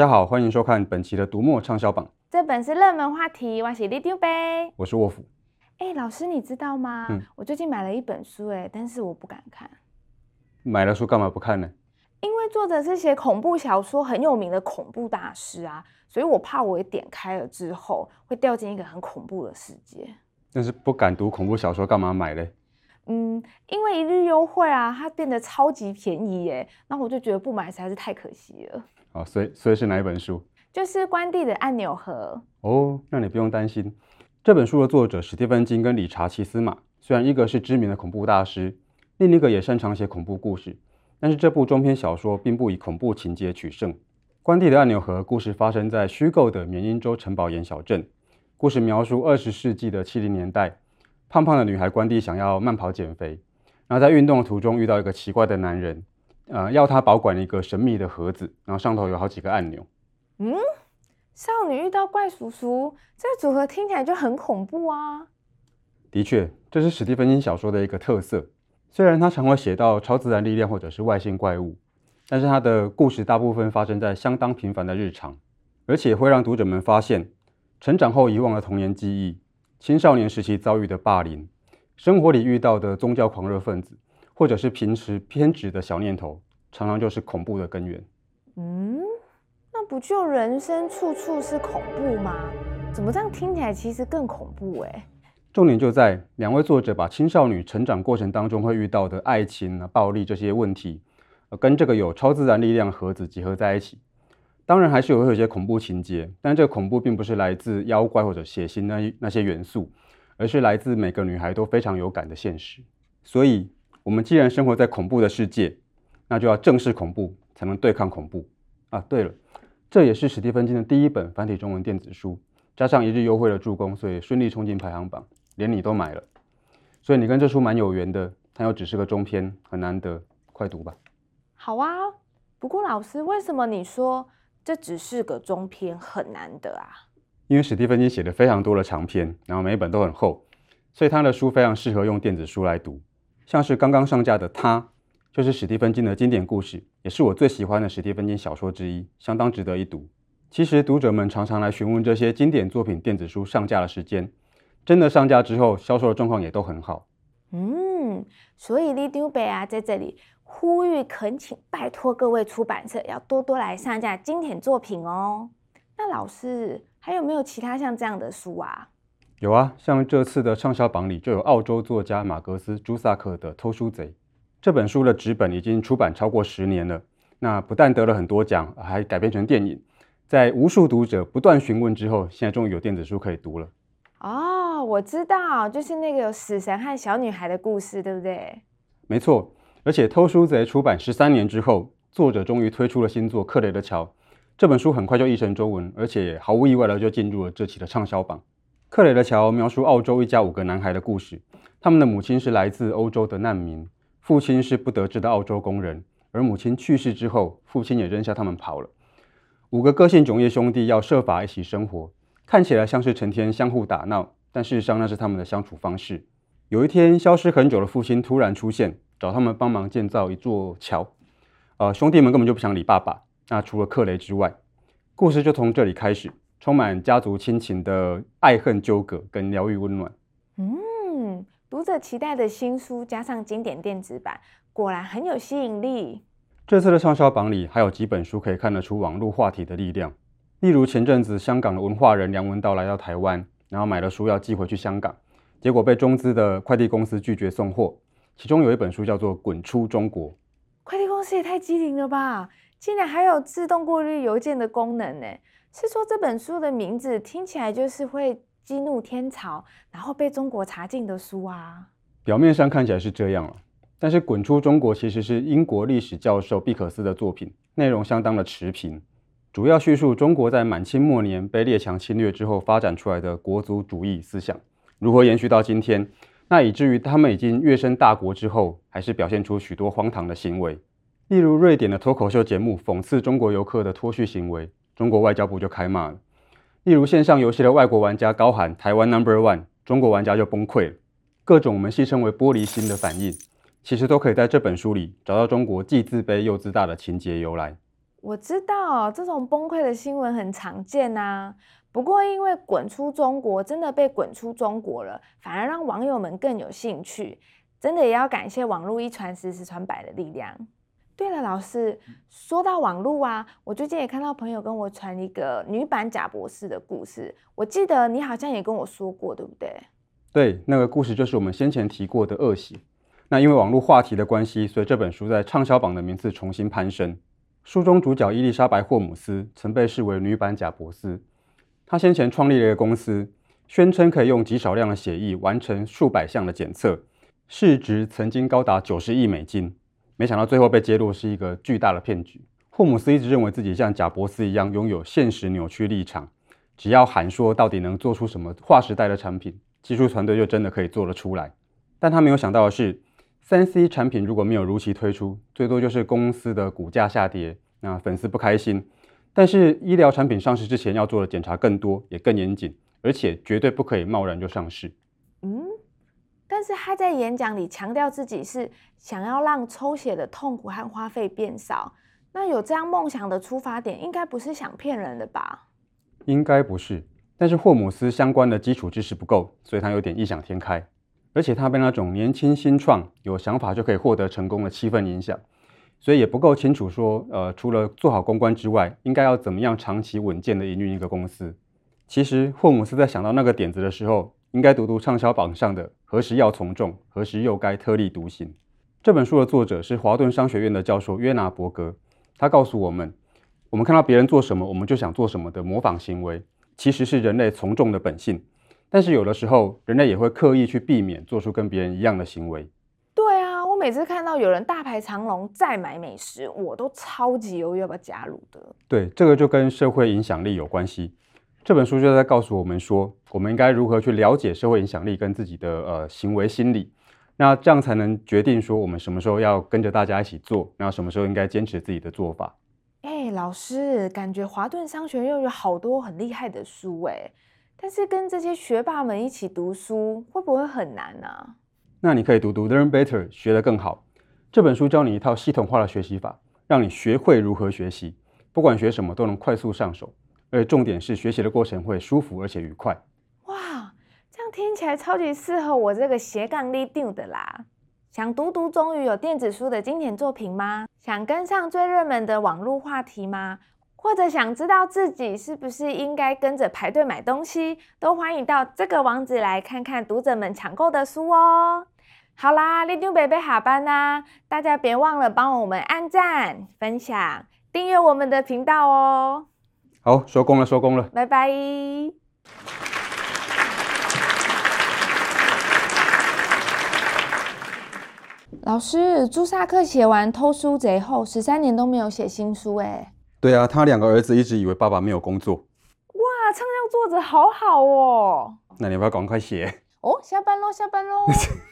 家好，欢迎收看本期的读墨畅销榜。这本是热门话题，我是里长伯，我是卧夫。哎，老师，你知道吗？嗯，我最近买了一本书，哎，但是我不敢看。买了书干嘛不看呢？因为作者是写恐怖小说很有名的恐怖大师啊，所以我怕我一点开了之后会掉进一个很恐怖的世界。但是不敢读恐怖小说，干嘛买嘞？嗯，因为一日优惠啊，它变得超级便宜耶，那我就觉得不买实在是太可惜了。好，所以所以是哪一本书？就是关帝的按钮盒。哦，那你不用担心。这本书的作者史蒂芬金跟理查奇斯玛，虽然一个是知名的恐怖大师，另一个也擅长写恐怖故事，但是这部中篇小说并不以恐怖情节取胜。关帝的按钮盒故事发生在虚构的缅因州城堡岩小镇，故事描述二十世纪的七零年代。胖胖的女孩关帝想要慢跑减肥，然后在运动的途中遇到一个奇怪的男人，呃，要他保管一个神秘的盒子，然后上头有好几个按钮。嗯，少女遇到怪叔叔，这个组合听起来就很恐怖啊。的确，这是史蒂芬金小说的一个特色。虽然他常会写到超自然力量或者是外星怪物，但是他的故事大部分发生在相当平凡的日常，而且会让读者们发现成长后遗忘的童年记忆。青少年时期遭遇的霸凌，生活里遇到的宗教狂热分子，或者是平时偏执的小念头，常常就是恐怖的根源。嗯，那不就人生处处是恐怖吗？怎么这样听起来其实更恐怖诶？重点就在两位作者把青少女成长过程当中会遇到的爱情啊、暴力这些问题，跟这个有超自然力量盒子结合在一起。当然还是有会有一些恐怖情节，但这个恐怖并不是来自妖怪或者血腥那那些元素，而是来自每个女孩都非常有感的现实。所以，我们既然生活在恐怖的世界，那就要正视恐怖，才能对抗恐怖啊！对了，这也是史蒂芬金的第一本繁体中文电子书，加上一日优惠的助攻，所以顺利冲进排行榜，连你都买了。所以你跟这书蛮有缘的，它又只是个中篇，很难得，快读吧。好啊，不过老师，为什么你说？这只是个中篇，很难得啊。因为史蒂芬金写了非常多的长篇，然后每一本都很厚，所以他的书非常适合用电子书来读。像是刚刚上架的《他》，就是史蒂芬金的经典故事，也是我最喜欢的史蒂芬金小说之一，相当值得一读。其实读者们常常来询问这些经典作品电子书上架的时间，真的上架之后，销售的状况也都很好。嗯，所以里长伯啊，在这里。呼吁、恳请、拜托各位出版社要多多来上架经典作品哦。那老师还有没有其他像这样的书啊？有啊，像这次的畅销榜里就有澳洲作家马格斯·朱萨克的《偷书贼》这本书的纸本已经出版超过十年了。那不但得了很多奖，还改编成电影，在无数读者不断询问之后，现在终于有电子书可以读了。哦，我知道，就是那个有死神和小女孩的故事，对不对？没错。而且《偷书贼》出版十三年之后，作者终于推出了新作《克雷的桥》。这本书很快就译成中文，而且毫无意外的就进入了这期的畅销榜。《克雷的桥》描述澳洲一家五个男孩的故事，他们的母亲是来自欧洲的难民，父亲是不得志的澳洲工人，而母亲去世之后，父亲也扔下他们跑了。五个个性迥异兄弟要设法一起生活，看起来像是成天相互打闹，但事实上那是他们的相处方式。有一天，消失很久的父亲突然出现。找他们帮忙建造一座桥，呃，兄弟们根本就不想理爸爸。那除了克雷之外，故事就从这里开始，充满家族亲情的爱恨纠葛跟疗愈温暖。嗯，读者期待的新书加上经典电子版，果然很有吸引力。这次的畅销榜里还有几本书可以看得出网络话题的力量，例如前阵子香港的文化人梁文道来到台湾，然后买了书要寄回去香港，结果被中资的快递公司拒绝送货。其中有一本书叫做《滚出中国》，快递公司也太机灵了吧！竟然还有自动过滤邮件的功能呢？是说这本书的名字听起来就是会激怒天朝，然后被中国查禁的书啊？表面上看起来是这样了，但是《滚出中国》其实是英国历史教授毕可斯的作品，内容相当的持平，主要叙述中国在满清末年被列强侵略之后发展出来的国族主义思想如何延续到今天。那以至于他们已经跃升大国之后，还是表现出许多荒唐的行为，例如瑞典的脱口秀节目讽刺中国游客的脱序行为，中国外交部就开骂了；例如线上游戏的外国玩家高喊“台湾 Number One”，中国玩家就崩溃了。各种我们戏称为“玻璃心”的反应，其实都可以在这本书里找到中国既自卑又自大的情节由来。我知道这种崩溃的新闻很常见啊，不过因为滚出中国真的被滚出中国了，反而让网友们更有兴趣。真的也要感谢网络一传十，十传百的力量。对了，老师，说到网络啊，我最近也看到朋友跟我传一个女版贾博士的故事，我记得你好像也跟我说过，对不对？对，那个故事就是我们先前提过的恶习。那因为网络话题的关系，所以这本书在畅销榜的名次重新攀升。书中主角伊丽莎白·霍姆斯曾被视为女版贾博斯。他先前创立了一个公司，宣称可以用极少量的血液完成数百项的检测，市值曾经高达九十亿美金。没想到最后被揭露是一个巨大的骗局。霍姆斯一直认为自己像贾伯斯一样拥有现实扭曲立场，只要喊说到底能做出什么划时代的产品，技术团队就真的可以做得出来。但他没有想到的是，三 C 产品如果没有如期推出，最多就是公司的股价下跌，那粉丝不开心。但是医疗产品上市之前要做的检查更多，也更严谨，而且绝对不可以贸然就上市。嗯，但是他在演讲里强调自己是想要让抽血的痛苦和花费变少。那有这样梦想的出发点，应该不是想骗人的吧？应该不是。但是霍姆斯相关的基础知识不够，所以他有点异想天开。而且他被那种年轻新创、有想法就可以获得成功的气氛影响，所以也不够清楚说，呃，除了做好公关之外，应该要怎么样长期稳健的营运一个公司。其实霍姆斯在想到那个点子的时候，应该读读畅销榜上的“何时要从众，何时又该特立独行”。这本书的作者是华顿商学院的教授约拿伯格，他告诉我们，我们看到别人做什么，我们就想做什么的模仿行为，其实是人类从众的本性。但是有的时候，人类也会刻意去避免做出跟别人一样的行为。每次看到有人大排长龙再买美食，我都超级犹豫要不要加入的。对，这个就跟社会影响力有关系。这本书就在告诉我们说，我们应该如何去了解社会影响力跟自己的呃行为心理，那这样才能决定说我们什么时候要跟着大家一起做，然后什么时候应该坚持自己的做法。哎，老师，感觉华顿商学院有好多很厉害的书哎。但是跟这些学霸们一起读书会不会很难呢？啊？那你可以读读《Learn Better》，学得更好。这本书教你一套系统化的学习法，让你学会如何学习，不管学什么都能快速上手。而重点是学习的过程会舒服而且愉快。哇，这样听起来超级适合我这个斜杠 l e a 的啦！想读读终于有电子书的经典作品吗？想跟上最热门的网络话题吗？或者想知道自己是不是应该跟着排队买东西，都欢迎到这个网址来看看读者们抢购的书哦。好啦，里长伯伯下班啦，大家别忘了帮我们按赞、分享、订阅我们的频道哦。好，收工了，收工了，拜拜。老师，朱萨克写完《偷书贼》后，十三年都没有写新书，哎。对啊，他两个儿子一直以为爸爸没有工作。哇，畅销作者好好哦。那你要不要赶快写？哦，下班喽，下班喽。